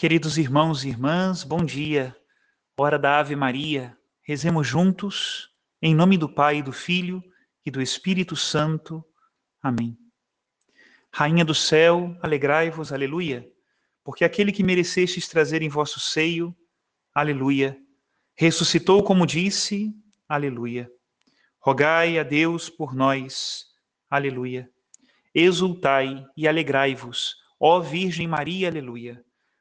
Queridos irmãos e irmãs, bom dia. Hora da Ave Maria. Rezemos juntos, em nome do Pai, do Filho e do Espírito Santo. Amém. Rainha do céu, alegrai-vos, aleluia, porque aquele que merecestes trazer em vosso seio, aleluia, ressuscitou como disse, aleluia. Rogai a Deus por nós, aleluia. Exultai e alegrai-vos, ó Virgem Maria, aleluia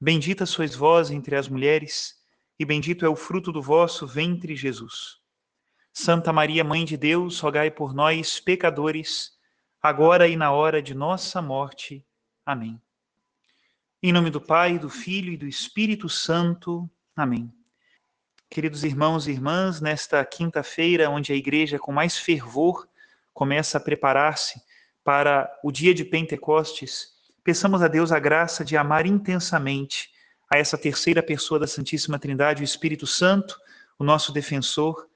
Bendita sois vós entre as mulheres, e bendito é o fruto do vosso ventre, Jesus. Santa Maria, Mãe de Deus, rogai por nós, pecadores, agora e na hora de nossa morte. Amém. Em nome do Pai, do Filho e do Espírito Santo. Amém. Queridos irmãos e irmãs, nesta quinta-feira, onde a igreja com mais fervor começa a preparar-se para o dia de Pentecostes, Peçamos a Deus a graça de amar intensamente a essa terceira pessoa da Santíssima Trindade, o Espírito Santo, o nosso defensor,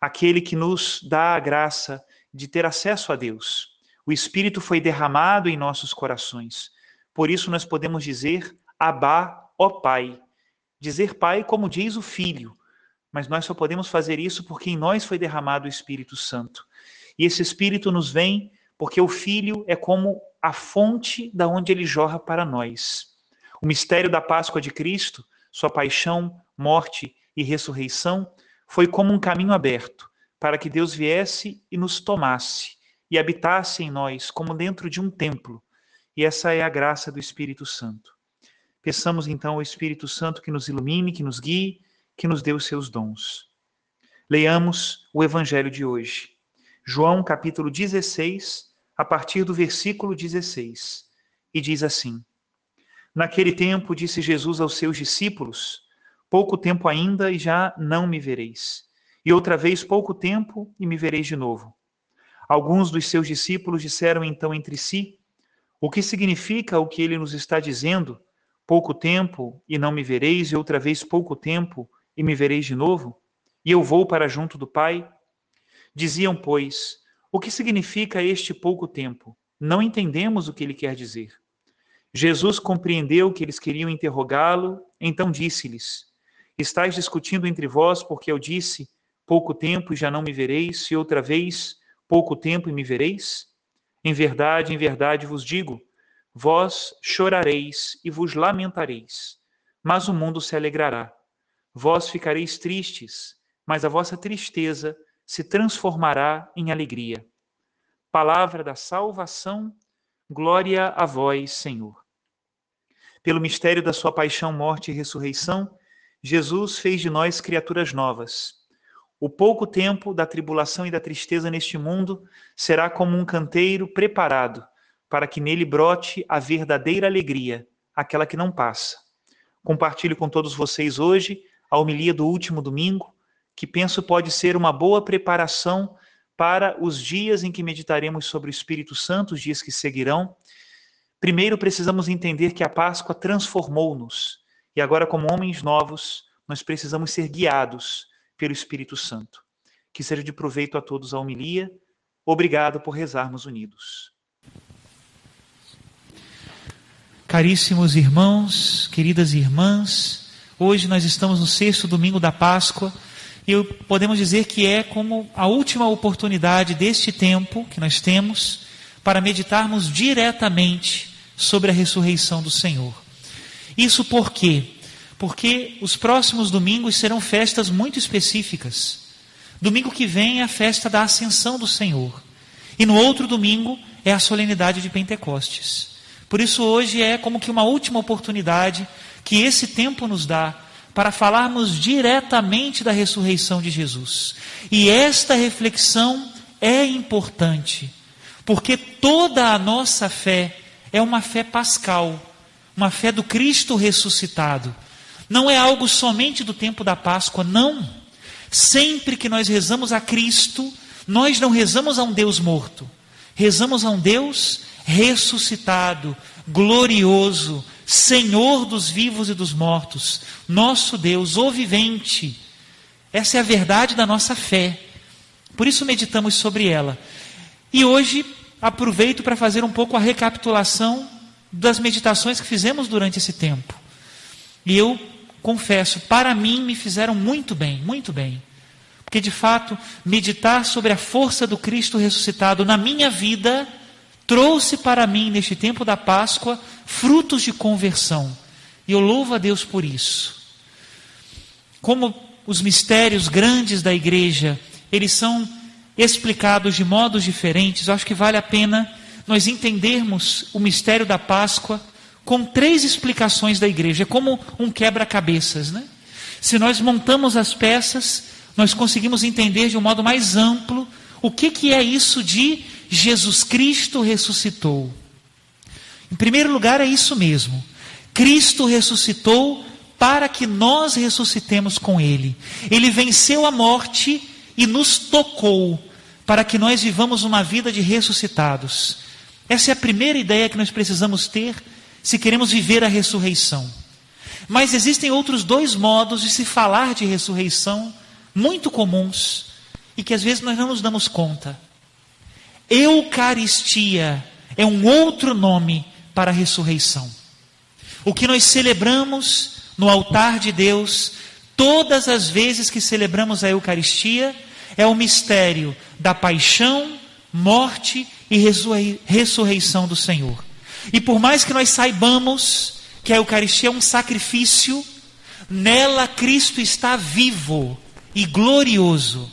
aquele que nos dá a graça de ter acesso a Deus. O Espírito foi derramado em nossos corações. Por isso nós podemos dizer Abá, ó Pai. Dizer Pai como diz o Filho, mas nós só podemos fazer isso porque em nós foi derramado o Espírito Santo. E esse Espírito nos vem porque o Filho é como a fonte da onde ele jorra para nós. O mistério da Páscoa de Cristo, sua paixão, morte e ressurreição, foi como um caminho aberto para que Deus viesse e nos tomasse e habitasse em nós como dentro de um templo. E essa é a graça do Espírito Santo. Peçamos então ao Espírito Santo que nos ilumine, que nos guie, que nos dê os seus dons. Leiamos o Evangelho de hoje. João capítulo 16, a partir do versículo 16, e diz assim: Naquele tempo disse Jesus aos seus discípulos: Pouco tempo ainda e já não me vereis. E outra vez pouco tempo e me vereis de novo. Alguns dos seus discípulos disseram então entre si: O que significa o que ele nos está dizendo? Pouco tempo e não me vereis, e outra vez pouco tempo e me vereis de novo? E eu vou para junto do Pai? Diziam, pois, o que significa este pouco tempo? Não entendemos o que ele quer dizer. Jesus compreendeu que eles queriam interrogá-lo, então disse-lhes: Estais discutindo entre vós porque eu disse: Pouco tempo e já não me vereis, e outra vez, pouco tempo e me vereis? Em verdade, em verdade vos digo: vós chorareis e vos lamentareis, mas o mundo se alegrará. Vós ficareis tristes, mas a vossa tristeza se transformará em alegria. Palavra da salvação, glória a vós, Senhor. Pelo mistério da sua paixão, morte e ressurreição, Jesus fez de nós criaturas novas. O pouco tempo da tribulação e da tristeza neste mundo será como um canteiro preparado para que nele brote a verdadeira alegria, aquela que não passa. Compartilho com todos vocês hoje a homilia do último domingo, que penso pode ser uma boa preparação para os dias em que meditaremos sobre o Espírito Santo, os dias que seguirão. Primeiro precisamos entender que a Páscoa transformou-nos e agora, como homens novos, nós precisamos ser guiados pelo Espírito Santo. Que seja de proveito a todos a homilia. Obrigado por rezarmos unidos. Caríssimos irmãos, queridas irmãs, hoje nós estamos no sexto domingo da Páscoa e podemos dizer que é como a última oportunidade deste tempo que nós temos para meditarmos diretamente sobre a ressurreição do Senhor. Isso por quê? Porque os próximos domingos serão festas muito específicas. Domingo que vem é a festa da Ascensão do Senhor. E no outro domingo é a solenidade de Pentecostes. Por isso, hoje é como que uma última oportunidade que esse tempo nos dá para falarmos diretamente da ressurreição de Jesus. E esta reflexão é importante, porque toda a nossa fé é uma fé pascal, uma fé do Cristo ressuscitado. Não é algo somente do tempo da Páscoa, não. Sempre que nós rezamos a Cristo, nós não rezamos a um Deus morto, rezamos a um Deus ressuscitado, glorioso, Senhor dos vivos e dos mortos, nosso Deus, o vivente. Essa é a verdade da nossa fé. Por isso meditamos sobre ela. E hoje aproveito para fazer um pouco a recapitulação das meditações que fizemos durante esse tempo. E eu confesso, para mim me fizeram muito bem, muito bem. Porque de fato, meditar sobre a força do Cristo ressuscitado na minha vida trouxe para mim, neste tempo da Páscoa, frutos de conversão. E eu louvo a Deus por isso. Como os mistérios grandes da igreja, eles são explicados de modos diferentes, eu acho que vale a pena nós entendermos o mistério da Páscoa com três explicações da igreja, é como um quebra-cabeças, né? Se nós montamos as peças, nós conseguimos entender de um modo mais amplo o que, que é isso de Jesus Cristo ressuscitou. Em primeiro lugar, é isso mesmo. Cristo ressuscitou para que nós ressuscitemos com Ele. Ele venceu a morte e nos tocou para que nós vivamos uma vida de ressuscitados. Essa é a primeira ideia que nós precisamos ter se queremos viver a ressurreição. Mas existem outros dois modos de se falar de ressurreição muito comuns e que às vezes nós não nos damos conta. Eucaristia é um outro nome para a ressurreição. O que nós celebramos no altar de Deus, todas as vezes que celebramos a Eucaristia, é o mistério da paixão, morte e ressurreição do Senhor. E por mais que nós saibamos que a Eucaristia é um sacrifício, nela Cristo está vivo e glorioso.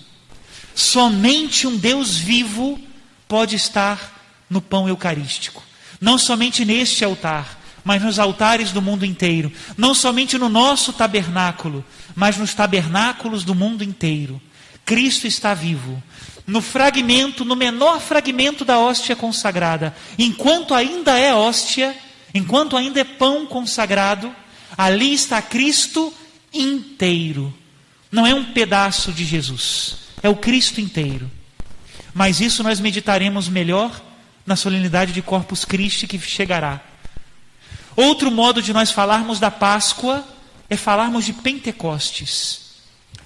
Somente um Deus vivo pode estar no pão eucarístico. Não somente neste altar, mas nos altares do mundo inteiro. Não somente no nosso tabernáculo, mas nos tabernáculos do mundo inteiro. Cristo está vivo. No fragmento, no menor fragmento da hóstia consagrada, enquanto ainda é hóstia, enquanto ainda é pão consagrado, ali está Cristo inteiro. Não é um pedaço de Jesus, é o Cristo inteiro. Mas isso nós meditaremos melhor na solenidade de Corpus Christi que chegará. Outro modo de nós falarmos da Páscoa é falarmos de Pentecostes,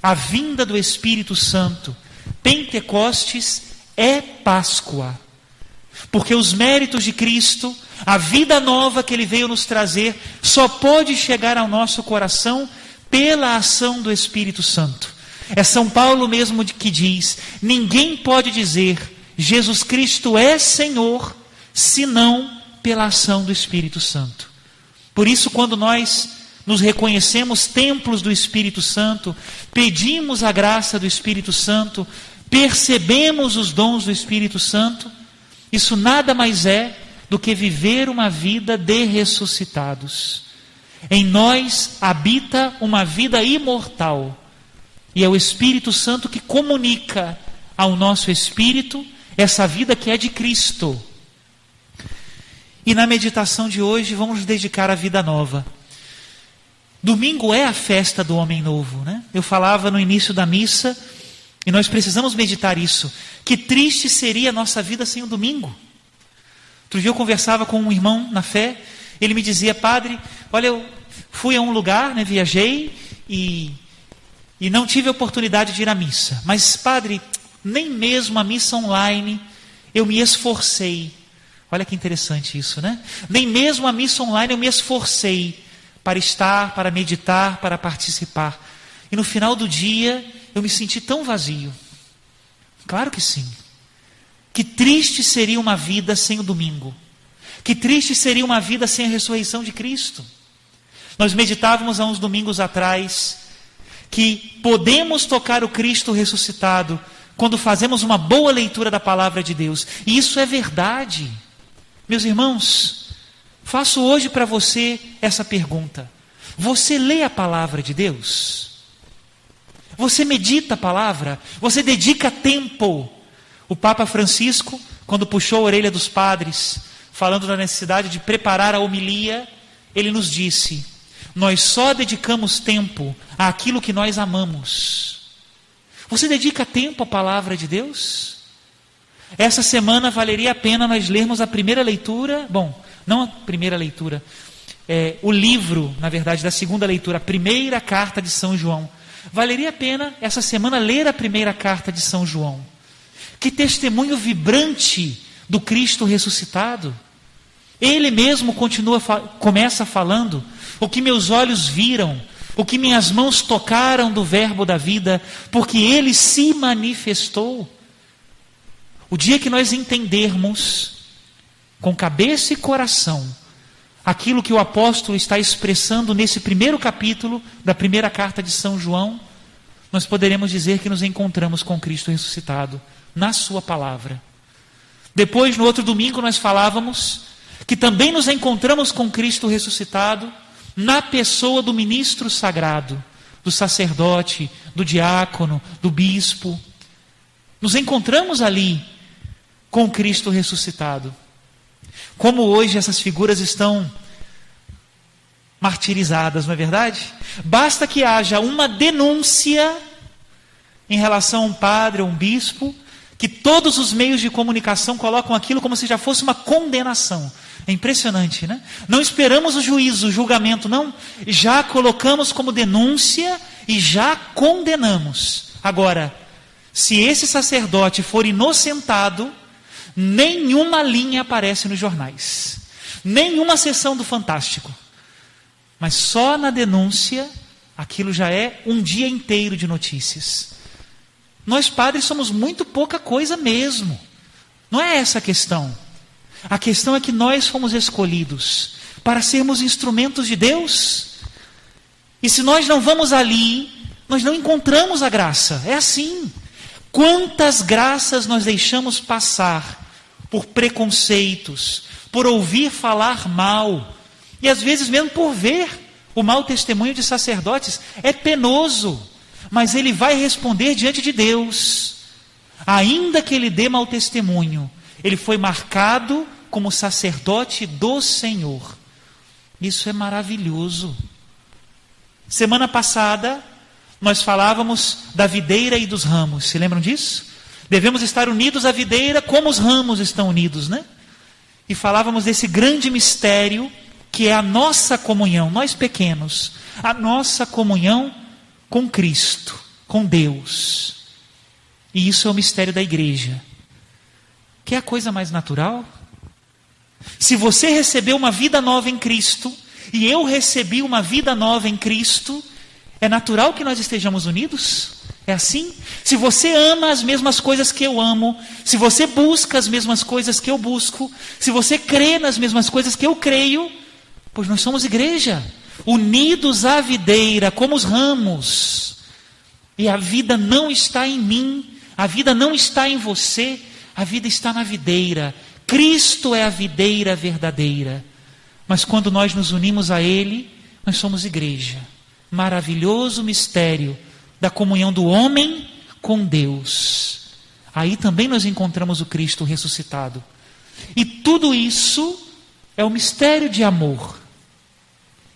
a vinda do Espírito Santo. Pentecostes é Páscoa, porque os méritos de Cristo, a vida nova que Ele veio nos trazer, só pode chegar ao nosso coração pela ação do Espírito Santo. É São Paulo mesmo que diz: ninguém pode dizer Jesus Cristo é Senhor, senão pela ação do Espírito Santo. Por isso, quando nós nos reconhecemos templos do Espírito Santo, pedimos a graça do Espírito Santo, percebemos os dons do Espírito Santo, isso nada mais é do que viver uma vida de ressuscitados. Em nós habita uma vida imortal e é o Espírito Santo que comunica ao nosso espírito essa vida que é de Cristo. E na meditação de hoje vamos dedicar a vida nova. Domingo é a festa do homem novo, né? Eu falava no início da missa e nós precisamos meditar isso. Que triste seria a nossa vida sem o domingo. Outro dia eu conversava com um irmão na fé, ele me dizia, padre, olha, eu fui a um lugar, né, viajei e e não tive oportunidade de ir à missa. Mas, padre, nem mesmo a missa online eu me esforcei. Olha que interessante isso, né? Nem mesmo a missa online eu me esforcei para estar, para meditar, para participar. E no final do dia eu me senti tão vazio. Claro que sim. Que triste seria uma vida sem o domingo. Que triste seria uma vida sem a ressurreição de Cristo. Nós meditávamos há uns domingos atrás que podemos tocar o Cristo ressuscitado quando fazemos uma boa leitura da palavra de Deus. E isso é verdade. Meus irmãos, faço hoje para você essa pergunta: Você lê a palavra de Deus? Você medita a palavra? Você dedica tempo? O Papa Francisco, quando puxou a orelha dos padres, falando da necessidade de preparar a homilia, ele nos disse: nós só dedicamos tempo àquilo que nós amamos. Você dedica tempo à palavra de Deus? Essa semana valeria a pena nós lermos a primeira leitura, bom, não a primeira leitura, é, o livro, na verdade, da segunda leitura, a primeira carta de São João. Valeria a pena essa semana ler a primeira carta de São João. Que testemunho vibrante do Cristo ressuscitado. Ele mesmo continua começa falando: "O que meus olhos viram, o que minhas mãos tocaram do verbo da vida, porque ele se manifestou". O dia que nós entendermos com cabeça e coração aquilo que o apóstolo está expressando nesse primeiro capítulo da primeira carta de São João, nós poderemos dizer que nos encontramos com Cristo ressuscitado na Sua palavra. Depois, no outro domingo, nós falávamos que também nos encontramos com Cristo ressuscitado na pessoa do ministro sagrado, do sacerdote, do diácono, do bispo. Nos encontramos ali com Cristo ressuscitado. Como hoje essas figuras estão martirizadas, não é verdade? Basta que haja uma denúncia em relação a um padre ou um bispo, que todos os meios de comunicação colocam aquilo como se já fosse uma condenação. É impressionante, né? Não esperamos o juízo, o julgamento, não. Já colocamos como denúncia e já condenamos. Agora, se esse sacerdote for inocentado, Nenhuma linha aparece nos jornais. Nenhuma sessão do Fantástico. Mas só na denúncia, aquilo já é um dia inteiro de notícias. Nós padres somos muito pouca coisa mesmo. Não é essa a questão. A questão é que nós fomos escolhidos para sermos instrumentos de Deus. E se nós não vamos ali, nós não encontramos a graça. É assim. Quantas graças nós deixamos passar por preconceitos, por ouvir falar mal, e às vezes mesmo por ver o mau testemunho de sacerdotes. É penoso, mas ele vai responder diante de Deus. Ainda que ele dê mau testemunho, ele foi marcado como sacerdote do Senhor. Isso é maravilhoso. Semana passada, nós falávamos da videira e dos ramos. Se lembram disso? Devemos estar unidos à videira como os ramos estão unidos, né? E falávamos desse grande mistério que é a nossa comunhão, nós pequenos, a nossa comunhão com Cristo, com Deus. E isso é o mistério da igreja. Que é a coisa mais natural? Se você recebeu uma vida nova em Cristo, e eu recebi uma vida nova em Cristo, é natural que nós estejamos unidos? É assim? Se você ama as mesmas coisas que eu amo, se você busca as mesmas coisas que eu busco, se você crê nas mesmas coisas que eu creio, pois nós somos igreja, unidos à videira, como os ramos. E a vida não está em mim, a vida não está em você, a vida está na videira. Cristo é a videira verdadeira. Mas quando nós nos unimos a Ele, nós somos igreja. Maravilhoso mistério da comunhão do homem com Deus. Aí também nós encontramos o Cristo ressuscitado. E tudo isso é o mistério de amor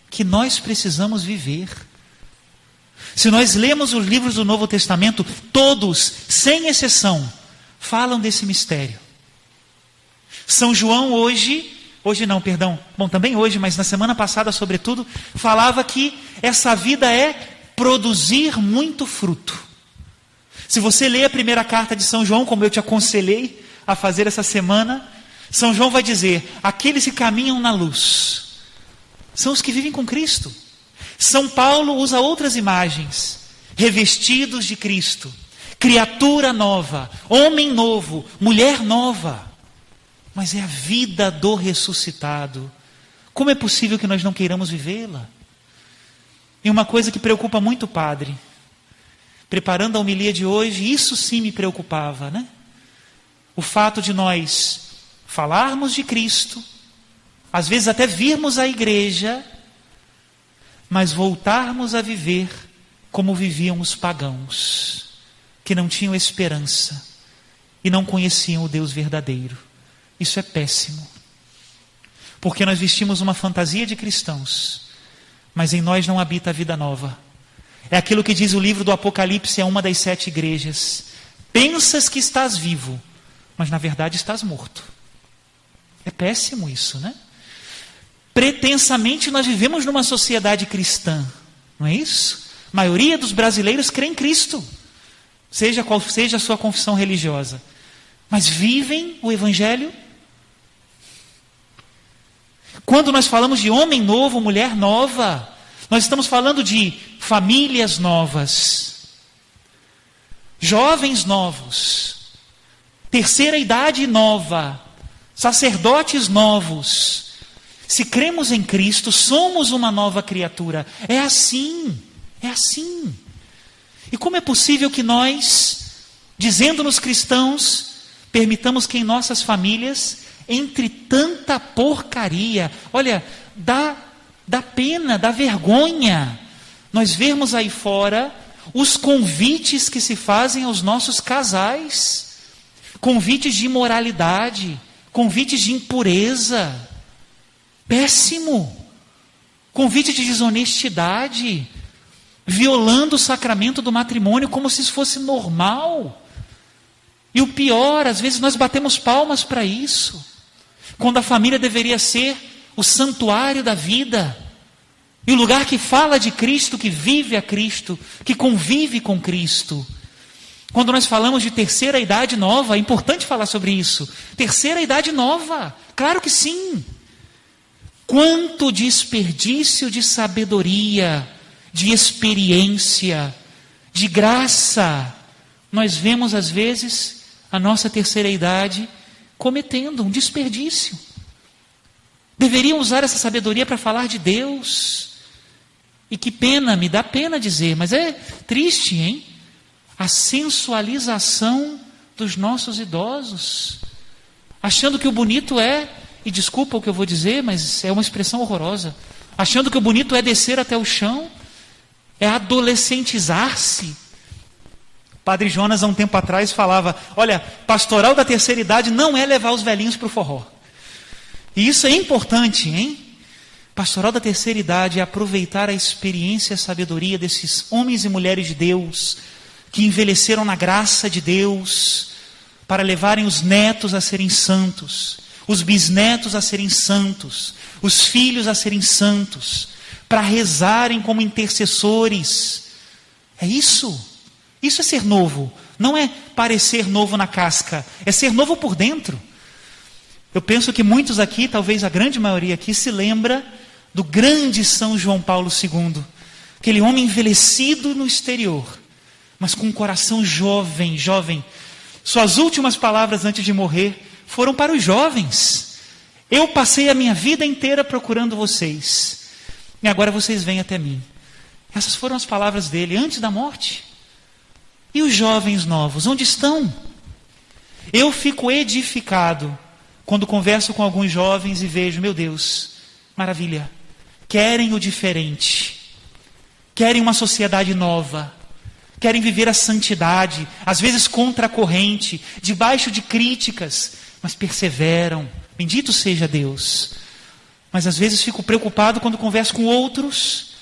que nós precisamos viver. Se nós lemos os livros do Novo Testamento, todos, sem exceção, falam desse mistério. São João hoje, hoje não, perdão, bom, também hoje, mas na semana passada, sobretudo, falava que essa vida é produzir muito fruto. Se você lê a primeira carta de São João, como eu te aconselhei a fazer essa semana, São João vai dizer: aqueles que caminham na luz são os que vivem com Cristo. São Paulo usa outras imagens, revestidos de Cristo, criatura nova, homem novo, mulher nova. Mas é a vida do ressuscitado. Como é possível que nós não queiramos vivê-la? E uma coisa que preocupa muito o padre, preparando a homilia de hoje, isso sim me preocupava, né? O fato de nós falarmos de Cristo, às vezes até virmos à igreja, mas voltarmos a viver como viviam os pagãos, que não tinham esperança e não conheciam o Deus verdadeiro. Isso é péssimo. Porque nós vestimos uma fantasia de cristãos mas em nós não habita a vida nova. É aquilo que diz o livro do Apocalipse a uma das sete igrejas. Pensas que estás vivo, mas na verdade estás morto. É péssimo isso, né? Pretensamente nós vivemos numa sociedade cristã, não é isso? A maioria dos brasileiros crê em Cristo, seja qual seja a sua confissão religiosa, mas vivem o Evangelho. Quando nós falamos de homem novo, mulher nova, nós estamos falando de famílias novas, jovens novos, terceira idade nova, sacerdotes novos. Se cremos em Cristo, somos uma nova criatura. É assim, é assim. E como é possível que nós, dizendo-nos cristãos, permitamos que em nossas famílias, entre tanta porcaria, olha, dá dá pena, dá vergonha nós vermos aí fora os convites que se fazem aos nossos casais convites de imoralidade, convites de impureza. Péssimo. Convite de desonestidade, violando o sacramento do matrimônio como se isso fosse normal. E o pior, às vezes nós batemos palmas para isso, quando a família deveria ser o santuário da vida. E o lugar que fala de Cristo, que vive a Cristo, que convive com Cristo. Quando nós falamos de terceira idade nova, é importante falar sobre isso. Terceira idade nova, claro que sim. Quanto desperdício de sabedoria, de experiência, de graça, nós vemos às vezes a nossa terceira idade cometendo um desperdício. Deveriam usar essa sabedoria para falar de Deus. E que pena, me dá pena dizer, mas é triste, hein? A sensualização dos nossos idosos, achando que o bonito é, e desculpa o que eu vou dizer, mas é uma expressão horrorosa, achando que o bonito é descer até o chão, é adolescentizar-se. Padre Jonas, há um tempo atrás, falava: olha, pastoral da terceira idade não é levar os velhinhos para o forró. E isso é importante, hein? Pastoral da terceira idade é aproveitar a experiência e a sabedoria desses homens e mulheres de Deus, que envelheceram na graça de Deus, para levarem os netos a serem santos, os bisnetos a serem santos, os filhos a serem santos, para rezarem como intercessores. É isso. Isso é ser novo. Não é parecer novo na casca, é ser novo por dentro. Eu penso que muitos aqui, talvez a grande maioria aqui, se lembra do grande São João Paulo II, aquele homem envelhecido no exterior, mas com um coração jovem, jovem. Suas últimas palavras antes de morrer foram para os jovens. Eu passei a minha vida inteira procurando vocês, e agora vocês vêm até mim. Essas foram as palavras dele antes da morte. E os jovens novos, onde estão? Eu fico edificado quando converso com alguns jovens e vejo, meu Deus, maravilha, querem o diferente, querem uma sociedade nova, querem viver a santidade, às vezes contra a corrente, debaixo de críticas, mas perseveram. Bendito seja Deus. Mas às vezes fico preocupado quando converso com outros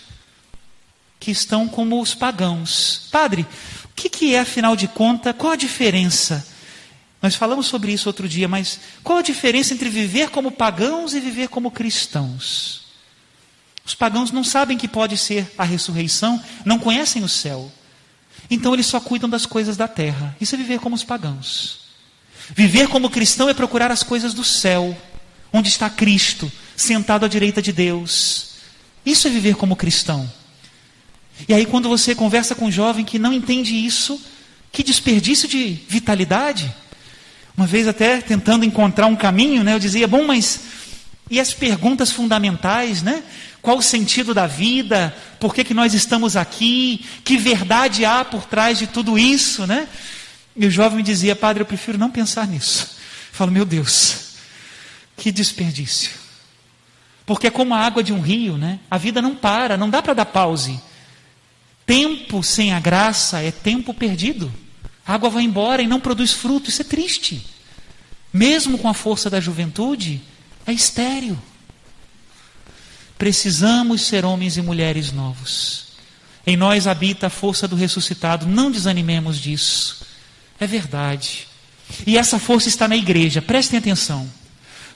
que estão como os pagãos. Padre, que, que é, afinal de contas, qual a diferença? Nós falamos sobre isso outro dia, mas qual a diferença entre viver como pagãos e viver como cristãos? Os pagãos não sabem que pode ser a ressurreição, não conhecem o céu. Então eles só cuidam das coisas da terra. Isso é viver como os pagãos. Viver como cristão é procurar as coisas do céu, onde está Cristo, sentado à direita de Deus. Isso é viver como cristão. E aí, quando você conversa com um jovem que não entende isso, que desperdício de vitalidade. Uma vez até tentando encontrar um caminho, né, eu dizia, bom, mas e as perguntas fundamentais, né? Qual o sentido da vida? Por que, que nós estamos aqui? Que verdade há por trás de tudo isso, né? E o jovem me dizia, padre, eu prefiro não pensar nisso. Eu falo, meu Deus, que desperdício. Porque é como a água de um rio, né? A vida não para, não dá para dar pause. Tempo sem a graça é tempo perdido. A água vai embora e não produz fruto, isso é triste. Mesmo com a força da juventude, é estéril. Precisamos ser homens e mulheres novos. Em nós habita a força do ressuscitado, não desanimemos disso. É verdade. E essa força está na igreja, prestem atenção.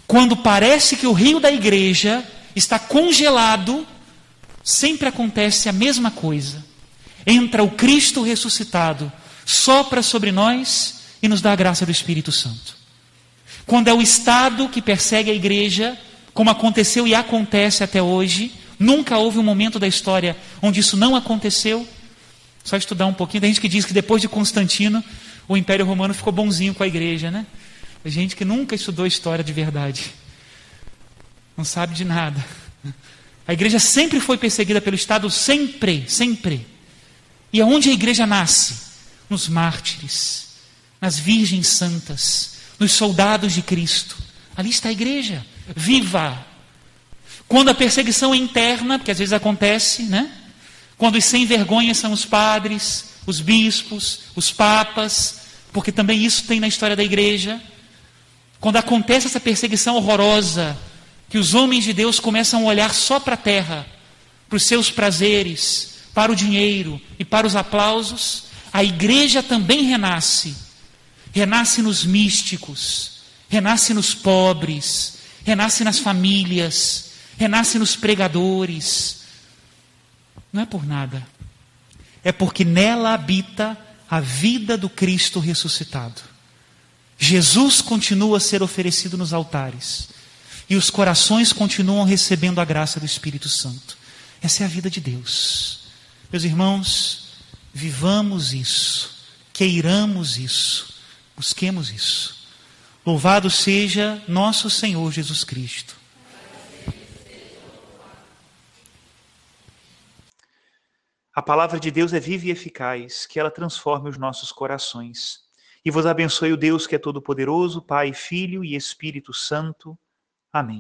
Quando parece que o rio da igreja está congelado, sempre acontece a mesma coisa. Entra o Cristo ressuscitado, sopra sobre nós e nos dá a graça do Espírito Santo. Quando é o Estado que persegue a igreja, como aconteceu e acontece até hoje, nunca houve um momento da história onde isso não aconteceu. Só estudar um pouquinho. Tem gente que diz que depois de Constantino, o Império Romano ficou bonzinho com a igreja, né? Tem gente que nunca estudou história de verdade. Não sabe de nada. A igreja sempre foi perseguida pelo Estado, sempre, sempre. E aonde a igreja nasce? Nos mártires, nas virgens santas, nos soldados de Cristo. Ali está a igreja, viva. Quando a perseguição é interna, porque às vezes acontece, né? Quando os sem vergonha são os padres, os bispos, os papas, porque também isso tem na história da igreja. Quando acontece essa perseguição horrorosa, que os homens de Deus começam a olhar só para a terra, para os seus prazeres, para o dinheiro e para os aplausos, a igreja também renasce. Renasce nos místicos, renasce nos pobres, renasce nas famílias, renasce nos pregadores. Não é por nada. É porque nela habita a vida do Cristo ressuscitado. Jesus continua a ser oferecido nos altares. E os corações continuam recebendo a graça do Espírito Santo. Essa é a vida de Deus. Meus irmãos, vivamos isso, queiramos isso, busquemos isso. Louvado seja nosso Senhor Jesus Cristo. A palavra de Deus é viva e eficaz, que ela transforme os nossos corações. E vos abençoe o Deus que é todo-poderoso, Pai, Filho e Espírito Santo. Amém.